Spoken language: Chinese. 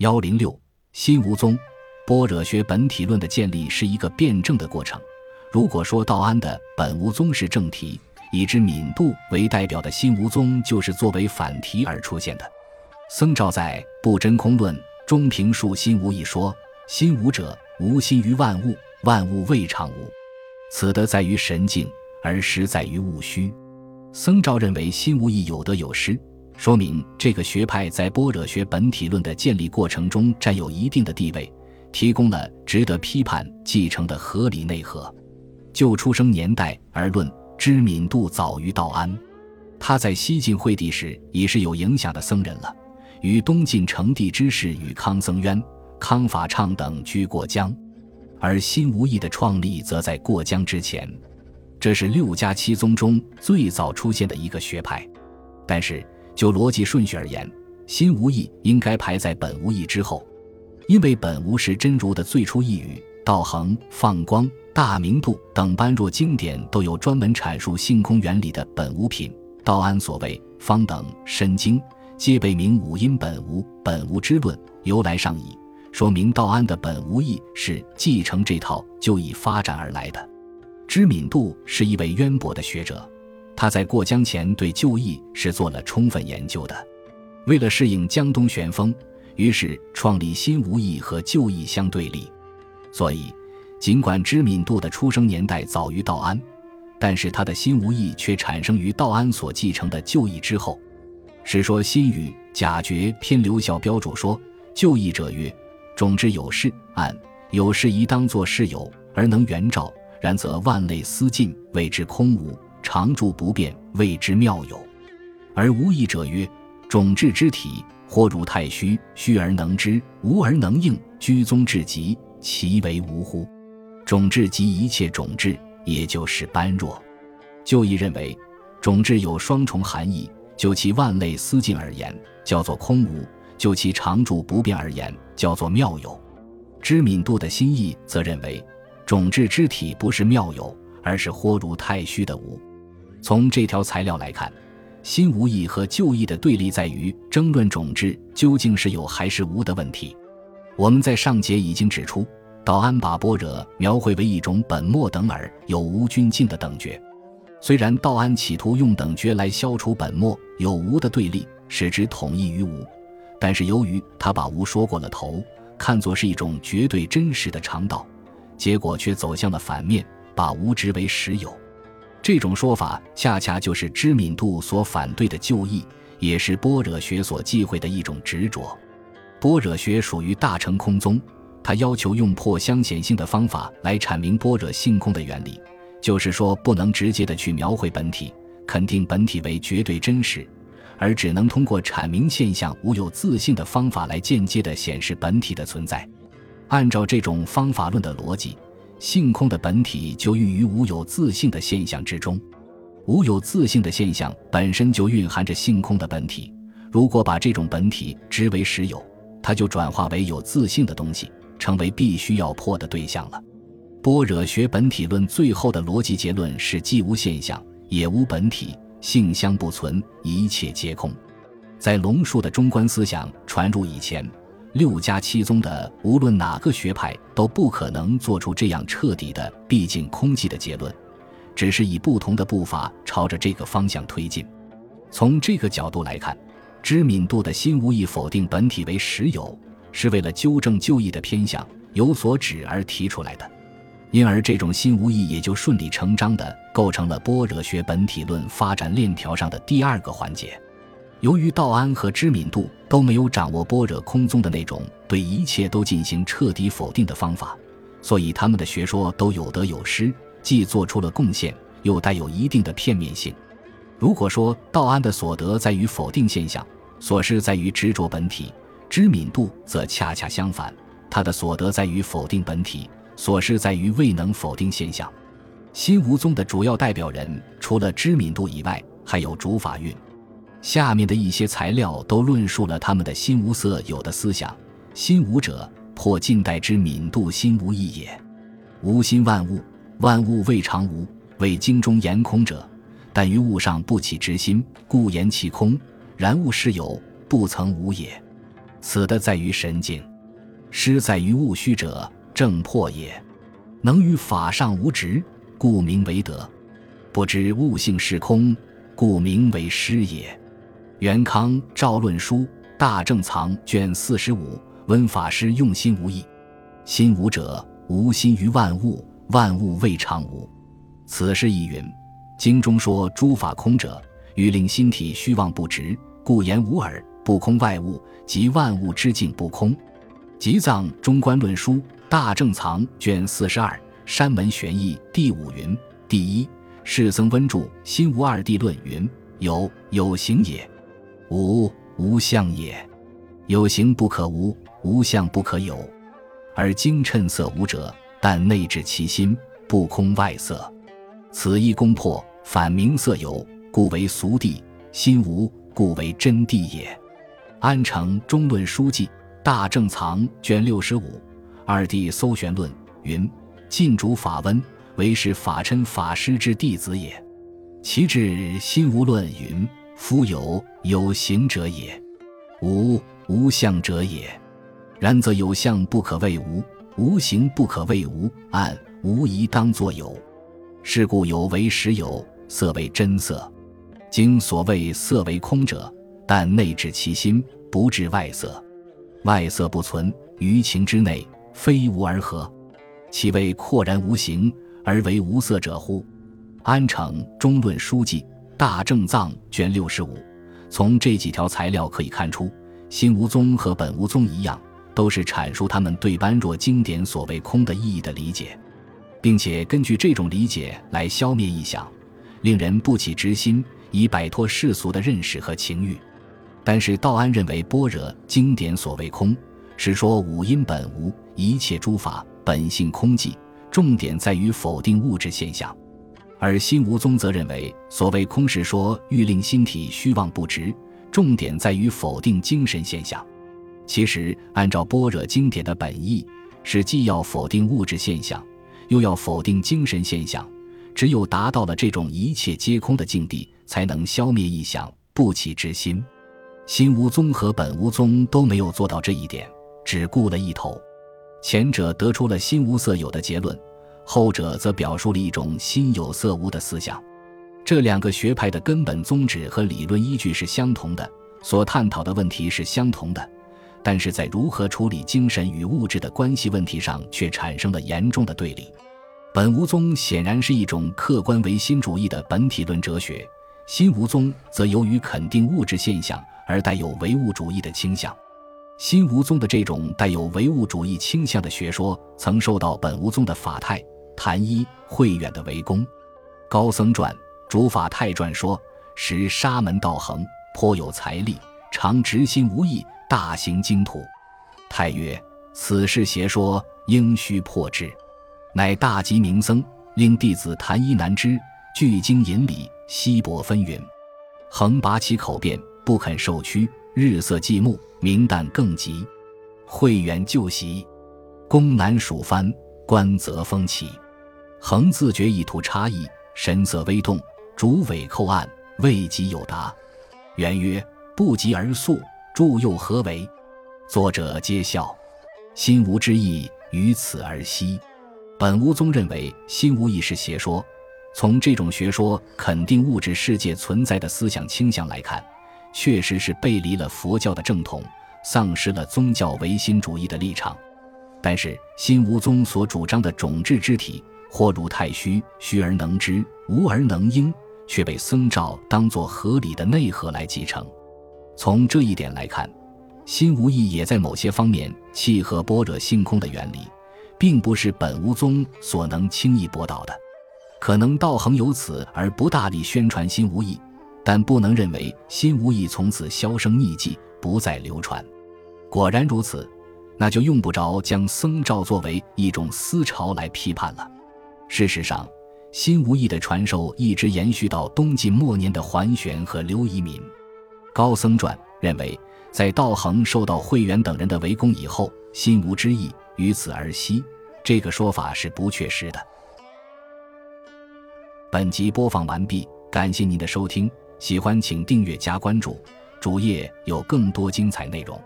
幺零六心无宗，般若学本体论的建立是一个辩证的过程。如果说道安的本无宗是正题，以知敏度为代表的心无宗就是作为反题而出现的。僧肇在《不真空论》中评述心无一说：“心无者，无心于万物，万物未尝无。此德在于神境，而实在于物虚。”僧肇认为心无义有得有失。说明这个学派在般若学本体论的建立过程中占有一定的地位，提供了值得批判继承的合理内核。就出生年代而论，知敏度早于道安。他在西晋惠帝时已是有影响的僧人了，与东晋成帝之士与康僧渊、康法畅等居过江，而新无义的创立则在过江之前。这是六家七宗中最早出现的一个学派，但是。就逻辑顺序而言，心无义应该排在本无义之后，因为本无是真如的最初意语。道恒、放光、大明度等般若经典都有专门阐述性空原理的本无品。道安所谓方等深经，皆被名五音本无、本无之论由来上矣，说明道安的本无义是继承这套就已发展而来的。知敏度是一位渊博的学者。他在过江前对旧义是做了充分研究的，为了适应江东旋风，于是创立新无义和旧义相对立。所以，尽管知敏度的出生年代早于道安，但是他的新无义却产生于道安所继承的旧义之后。《史说新语·贾绝篇》刘孝标注说：“旧义者曰：种之有事，按有事宜当作事有，而能圆照；然则万类思尽，谓之空无。”常住不变，谓之妙有；而无义者曰：种质之体，或如太虚，虚而能知，无而能应，居宗至极，其为无乎？种质即一切种质，也就是般若。就义认为，种质有双重含义：就其万类思尽而言，叫做空无；就其常住不变而言，叫做妙有。知敏度的心意则认为，种质之体不是妙有，而是或如太虚的无。从这条材料来看，新无义和旧义的对立在于争论种质究竟是有还是无的问题。我们在上节已经指出，道安把般若描绘为一种本末等尔、有无均尽的等觉。虽然道安企图用等觉来消除本末有无的对立，使之统一于无，但是由于他把无说过了头，看作是一种绝对真实的常道，结果却走向了反面，把无执为实有。这种说法恰恰就是知敏度所反对的旧义，也是般若学所忌讳的一种执着。般若学属于大乘空宗，它要求用破相显性的方法来阐明般若性空的原理，就是说不能直接的去描绘本体，肯定本体为绝对真实，而只能通过阐明现象无有自性的方法来间接的显示本体的存在。按照这种方法论的逻辑。性空的本体就寓于无有自性的现象之中，无有自性的现象本身就蕴含着性空的本体。如果把这种本体知为实有，它就转化为有自性的东西，成为必须要破的对象了。般若学本体论最后的逻辑结论是：既无现象，也无本体，性相不存，一切皆空。在龙树的中观思想传入以前。六家七宗的无论哪个学派都不可能做出这样彻底的毕竟空寂的结论，只是以不同的步伐朝着这个方向推进。从这个角度来看，知敏度的新无意否定本体为实有，是为了纠正旧义的偏向有所指而提出来的，因而这种新无意也就顺理成章地构成了般若学本体论发展链条上的第二个环节。由于道安和知敏度都没有掌握般若空宗的那种对一切都进行彻底否定的方法，所以他们的学说都有得有失，既做出了贡献，又带有一定的片面性。如果说道安的所得在于否定现象，所失在于执着本体，知敏度则恰恰相反，他的所得在于否定本体，所失在于未能否定现象。新无宗的主要代表人除了知敏度以外，还有竺法运。下面的一些材料都论述了他们的心无色有的思想。心无者，破近代之敏度心无义也。无心万物，万物未尝无。为经中言空者，但于物上不起执心，故言其空。然物是有，不曾无也。此的在于神境，失在于务虚者，正破也。能于法上无执，故名为德；不知物性是空，故名为失也。元康赵论书大正藏卷四十五，温法师用心无益。心无者，无心于万物，万物未尝无。此是亦云。经中说诸法空者，欲令心体虚妄不直，故言无耳。不空外物，即万物之境不空。集藏中观论书大正藏卷四十二，山门玄义第五云：第一，世僧温著心无二谛论云：有有形也，无无相也。有形不可无，无相不可有。而精趁色无者，但内至其心，不空外色。此一攻破，反名色有，故为俗谛；心无，故为真谛也。安城中论书记大正藏卷六十五二弟搜玄论云：晋主法温为是法琛法师之弟子也。其至心无论云：夫有有形者也，无无相者也。然则有相不可谓无，无形不可谓无，暗无疑当作有。是故有为实有，色为真色。经所谓色为空者。但内至其心，不至外色，外色不存于情之内，非无而合，其为阔然无形而为无色者乎？安城中论书记大正藏卷六十五，从这几条材料可以看出，新无宗和本无宗一样，都是阐述他们对般若经典所谓空的意义的理解，并且根据这种理解来消灭臆想，令人不起执心，以摆脱世俗的认识和情欲。但是道安认为般若经典所谓空，是说五阴本无，一切诸法本性空寂，重点在于否定物质现象；而心无宗则认为所谓空是说欲令心体虚妄不直，重点在于否定精神现象。其实按照般若经典的本意，是既要否定物质现象，又要否定精神现象。只有达到了这种一切皆空的境地，才能消灭臆想，不起之心。心无宗和本无宗都没有做到这一点，只顾了一头。前者得出了心无色有的结论，后者则表述了一种心有色无的思想。这两个学派的根本宗旨和理论依据是相同的，所探讨的问题是相同的，但是在如何处理精神与物质的关系问题上却产生了严重的对立。本无宗显然是一种客观唯心主义的本体论哲学，心无宗则由于肯定物质现象。而带有唯物主义的倾向，心无宗的这种带有唯物主义倾向的学说，曾受到本无宗的法太、谭一、慧远的围攻。高僧传主法太传说：时沙门道恒颇有财力，常执心无益，大行经土。太曰：此事邪说，应须破之。乃大吉名僧，令弟子谭一难之，聚经引礼，稀薄纷纭。恒拔其口辩。不肯受屈，日色寂暮，明旦更急。慧远就席，宫南蜀藩，官则风起。恒自觉意图差异，神色微动，主尾叩案，未及有答。元曰：“不疾而速，助又何为？”作者皆笑。心无之意，于此而息。本无宗认为心无意是邪说，从这种学说肯定物质世界存在的思想倾向来看。确实是背离了佛教的正统，丧失了宗教唯心主义的立场。但是心无宗所主张的种质之体，或如太虚，虚而能知，无而能应，却被僧肇当作合理的内核来继承。从这一点来看，心无意也在某些方面契合般若性空的原理，并不是本无宗所能轻易驳倒的。可能道恒由此而不大力宣传心无意。但不能认为心无意从此销声匿迹，不再流传。果然如此，那就用不着将僧肇作为一种思潮来批判了。事实上，心无意的传授一直延续到东晋末年的桓玄和刘遗民。高僧传认为，在道恒受到慧远等人的围攻以后，心无之意于此而息。这个说法是不确实的。本集播放完毕，感谢您的收听。喜欢请订阅加关注，主页有更多精彩内容。